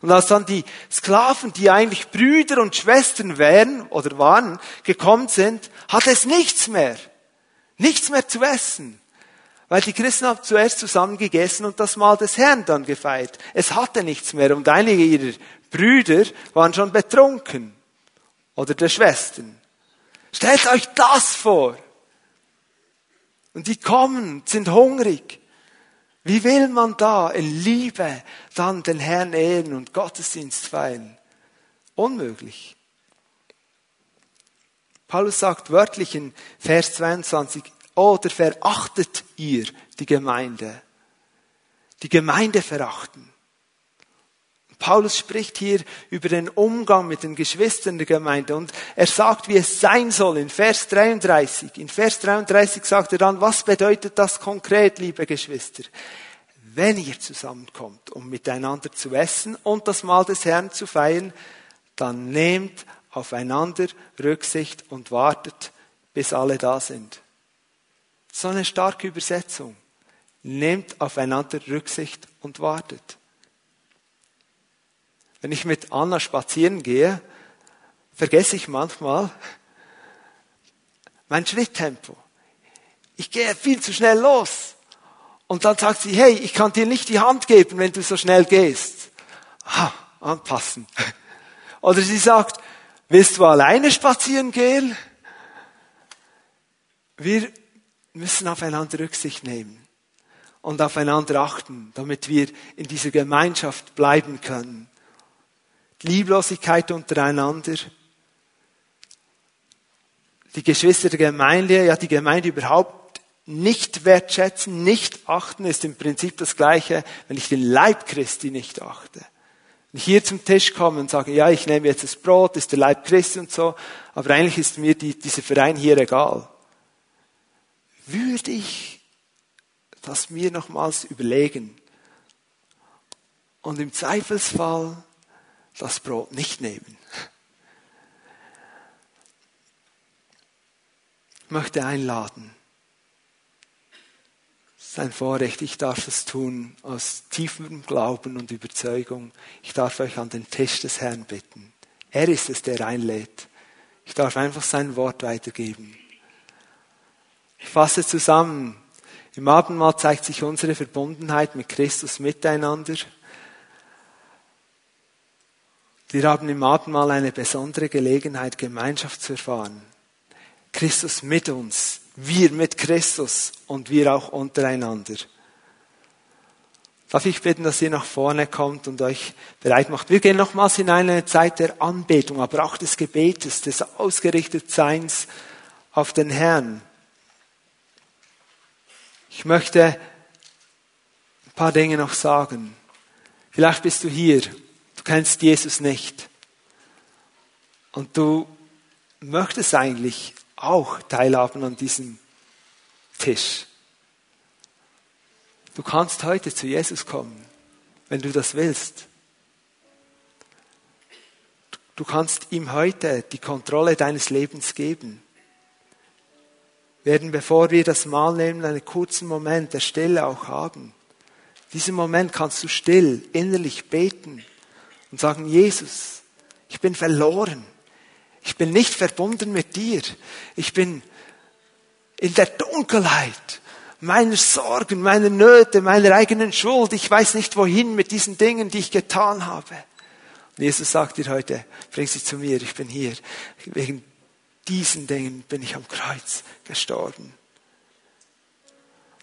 Und als dann die Sklaven, die eigentlich Brüder und Schwestern wären oder waren, gekommen sind, hatte es nichts mehr. Nichts mehr zu essen. Weil die Christen haben zuerst zusammen gegessen und das Mahl des Herrn dann gefeiert. Es hatte nichts mehr und einige ihrer Brüder waren schon betrunken. Oder der Schwestern. Stellt euch das vor. Und die kommen, sind hungrig. Wie will man da in Liebe dann den Herrn ehren und Gottesdienst feiern? Unmöglich. Paulus sagt wörtlich in Vers 22, oder verachtet ihr die Gemeinde? die Gemeinde verachten. Paulus spricht hier über den Umgang mit den Geschwistern der Gemeinde und er sagt, wie es sein soll in Vers 33. In Vers 33 sagt er dann, was bedeutet das konkret, liebe Geschwister? Wenn ihr zusammenkommt, um miteinander zu essen und das Mahl des Herrn zu feiern, dann nehmt aufeinander Rücksicht und wartet, bis alle da sind. So eine starke Übersetzung. Nehmt aufeinander Rücksicht und wartet. Wenn ich mit Anna spazieren gehe, vergesse ich manchmal mein Schritttempo. Ich gehe viel zu schnell los. Und dann sagt sie, hey, ich kann dir nicht die Hand geben, wenn du so schnell gehst. Ah, anpassen. Oder sie sagt, willst du alleine spazieren gehen? Wir müssen aufeinander Rücksicht nehmen und aufeinander achten, damit wir in dieser Gemeinschaft bleiben können. Lieblosigkeit untereinander. Die Geschwister der Gemeinde, ja die Gemeinde überhaupt nicht wertschätzen, nicht achten, ist im Prinzip das Gleiche, wenn ich den Leib Christi nicht achte. Wenn ich hier zum Tisch komme und sage, ja, ich nehme jetzt das Brot, ist der Leib Christi und so, aber eigentlich ist mir die, dieser Verein hier egal. Würde ich das mir nochmals überlegen und im Zweifelsfall das Brot nicht nehmen. Ich möchte einladen. Es ist ein Vorrecht, ich darf es tun aus tiefem Glauben und Überzeugung. Ich darf euch an den Tisch des Herrn bitten. Er ist es, der einlädt. Ich darf einfach sein Wort weitergeben. Ich fasse zusammen. Im Abendmahl zeigt sich unsere Verbundenheit mit Christus miteinander. Wir haben im Abendmahl eine besondere Gelegenheit, Gemeinschaft zu erfahren. Christus mit uns, wir mit Christus und wir auch untereinander. Darf ich bitten, dass ihr nach vorne kommt und euch bereit macht? Wir gehen nochmals in eine Zeit der Anbetung, aber auch des Gebetes, des Ausgerichtetseins auf den Herrn. Ich möchte ein paar Dinge noch sagen. Vielleicht bist du hier kennst Jesus nicht. Und du möchtest eigentlich auch teilhaben an diesem Tisch. Du kannst heute zu Jesus kommen, wenn du das willst. Du kannst ihm heute die Kontrolle deines Lebens geben. Werden, bevor wir das Mahl nehmen, einen kurzen Moment der Stille auch haben. Diesen Moment kannst du still, innerlich beten und sagen, Jesus, ich bin verloren. Ich bin nicht verbunden mit dir. Ich bin in der Dunkelheit meiner Sorgen, meiner Nöte, meiner eigenen Schuld. Ich weiß nicht wohin mit diesen Dingen, die ich getan habe. Und Jesus sagt dir heute, bring sie zu mir, ich bin hier. Wegen diesen Dingen bin ich am Kreuz gestorben.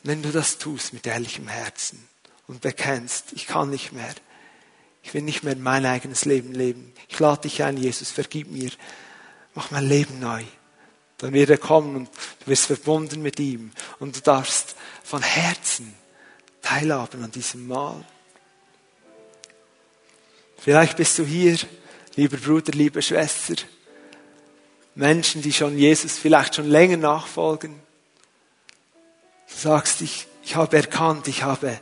Und wenn du das tust mit ehrlichem Herzen und bekennst, ich kann nicht mehr, ich will nicht mehr mein eigenes Leben leben. Ich lade dich ein, Jesus, vergib mir. Mach mein Leben neu. Dann wird er kommen und du wirst verbunden mit ihm. Und du darfst von Herzen teilhaben an diesem Mahl. Vielleicht bist du hier, lieber Bruder, liebe Schwester. Menschen, die schon Jesus vielleicht schon länger nachfolgen. Du sagst, ich, ich habe erkannt, ich habe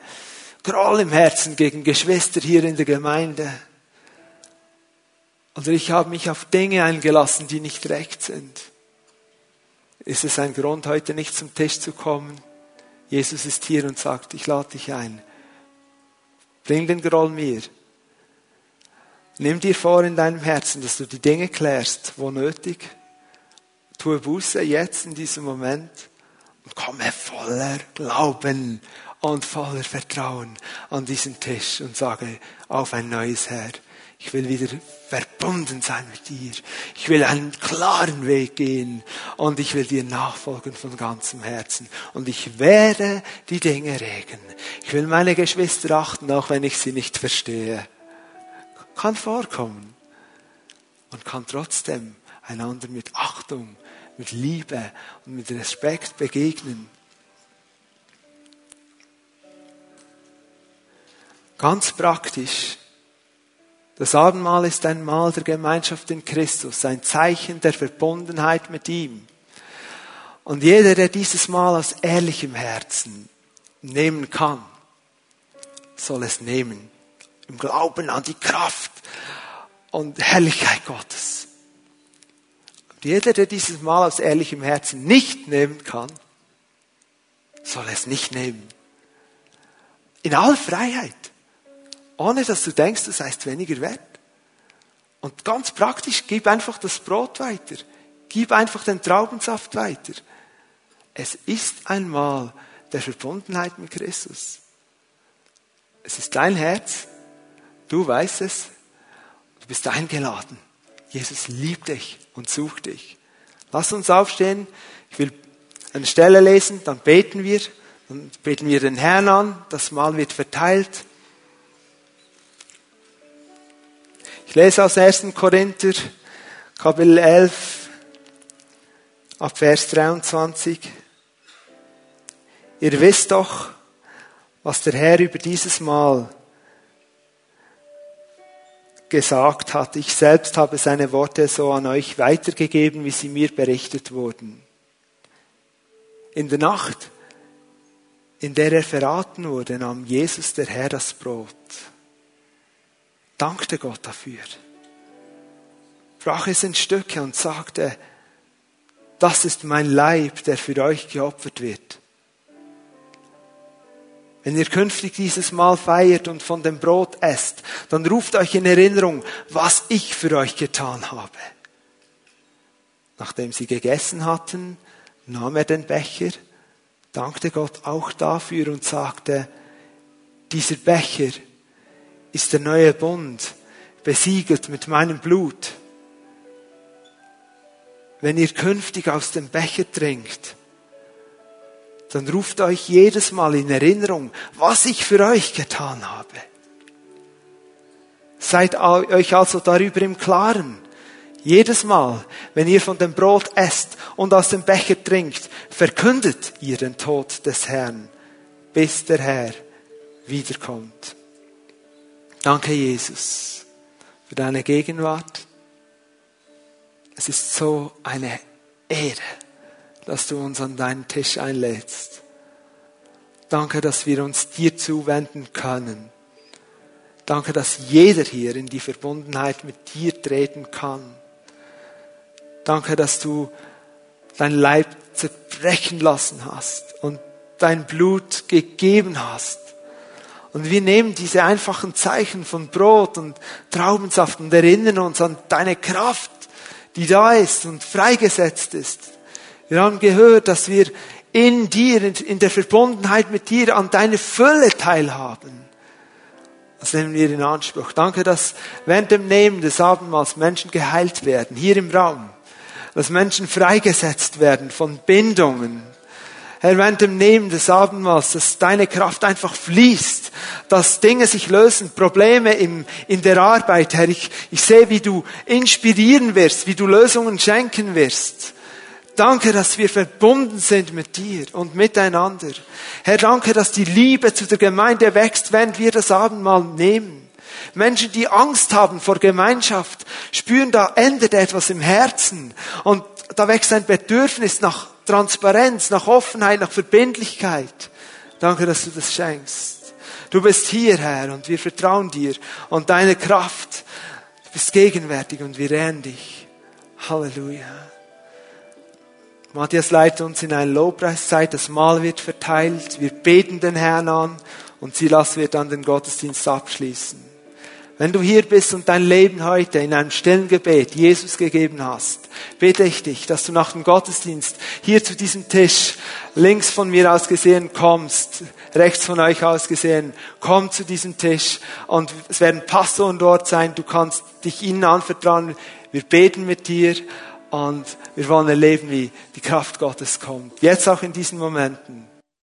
Groll im Herzen gegen Geschwister hier in der Gemeinde. Oder ich habe mich auf Dinge eingelassen, die nicht recht sind. Ist es ein Grund, heute nicht zum Tisch zu kommen? Jesus ist hier und sagt, ich lade dich ein. Bring den Groll mir. Nimm dir vor in deinem Herzen, dass du die Dinge klärst, wo nötig. Tue Buße jetzt in diesem Moment und komme voller Glauben und voller Vertrauen an diesen Tisch und sage auf ein neues Herr. Ich will wieder verbunden sein mit dir. Ich will einen klaren Weg gehen und ich will dir nachfolgen von ganzem Herzen. Und ich werde die Dinge regeln. Ich will meine Geschwister achten, auch wenn ich sie nicht verstehe. Kann vorkommen und kann trotzdem einander mit Achtung, mit Liebe und mit Respekt begegnen. Ganz praktisch. Das Abendmahl ist ein Mahl der Gemeinschaft in Christus, ein Zeichen der Verbundenheit mit ihm. Und jeder, der dieses Mahl aus ehrlichem Herzen nehmen kann, soll es nehmen. Im Glauben an die Kraft und Herrlichkeit Gottes. Jeder, der dieses Mahl aus ehrlichem Herzen nicht nehmen kann, soll es nicht nehmen. In aller Freiheit. Ohne dass du denkst, du seist weniger wert. Und ganz praktisch, gib einfach das Brot weiter. Gib einfach den Traubensaft weiter. Es ist einmal der Verbundenheit mit Christus. Es ist dein Herz. Du weißt es. Du bist eingeladen. Jesus liebt dich und sucht dich. Lass uns aufstehen. Ich will eine Stelle lesen, dann beten wir. Dann beten wir den Herrn an. Das Mahl wird verteilt. Ich lese aus 1. Korinther, Kapitel 11, ab Vers 23. Ihr wisst doch, was der Herr über dieses Mal gesagt hat. Ich selbst habe seine Worte so an euch weitergegeben, wie sie mir berichtet wurden. In der Nacht, in der er verraten wurde, nahm Jesus der Herr das Brot, dankte Gott dafür, brach es in Stücke und sagte, das ist mein Leib, der für euch geopfert wird. Wenn ihr künftig dieses Mal feiert und von dem Brot esst, dann ruft euch in Erinnerung, was ich für euch getan habe. Nachdem sie gegessen hatten, nahm er den Becher, dankte Gott auch dafür und sagte, dieser Becher ist der neue Bund, besiegelt mit meinem Blut. Wenn ihr künftig aus dem Becher trinkt, dann ruft euch jedes Mal in Erinnerung, was ich für euch getan habe. Seid euch also darüber im Klaren. Jedes Mal, wenn ihr von dem Brot esst und aus dem Becher trinkt, verkündet ihr den Tod des Herrn, bis der Herr wiederkommt. Danke, Jesus, für deine Gegenwart. Es ist so eine Ehre dass du uns an deinen Tisch einlädst. Danke, dass wir uns dir zuwenden können. Danke, dass jeder hier in die Verbundenheit mit dir treten kann. Danke, dass du dein Leib zerbrechen lassen hast und dein Blut gegeben hast. Und wir nehmen diese einfachen Zeichen von Brot und Traubensaft und erinnern uns an deine Kraft, die da ist und freigesetzt ist. Wir haben gehört, dass wir in dir, in der Verbundenheit mit dir an deine Fülle teilhaben. Das nehmen wir in Anspruch. Danke, dass während dem Nehmen des Abendmahls Menschen geheilt werden, hier im Raum. Dass Menschen freigesetzt werden von Bindungen. Herr, während dem Nehmen des Abendmahls, dass deine Kraft einfach fließt, dass Dinge sich lösen, Probleme im, in der Arbeit, Herr. Ich, ich sehe, wie du inspirieren wirst, wie du Lösungen schenken wirst. Danke, dass wir verbunden sind mit dir und miteinander. Herr, danke, dass die Liebe zu der Gemeinde wächst, wenn wir das Abendmahl nehmen. Menschen, die Angst haben vor Gemeinschaft, spüren, da ändert etwas im Herzen und da wächst ein Bedürfnis nach Transparenz, nach Offenheit, nach Verbindlichkeit. Danke, dass du das schenkst. Du bist hier, Herr, und wir vertrauen dir und deine Kraft. Du bist gegenwärtig und wir ehren dich. Halleluja. Matthias leitet uns in eine Lobpreiszeit, das Mahl wird verteilt, wir beten den Herrn an und Silas wird dann den Gottesdienst abschließen. Wenn du hier bist und dein Leben heute in einem stillen Gebet Jesus gegeben hast, bete ich dich, dass du nach dem Gottesdienst hier zu diesem Tisch links von mir aus gesehen kommst, rechts von euch aus gesehen, komm zu diesem Tisch und es werden Pastoren dort sein, du kannst dich ihnen anvertrauen, wir beten mit dir und wir wollen erleben, wie die Kraft Gottes kommt. Jetzt auch in diesen Momenten.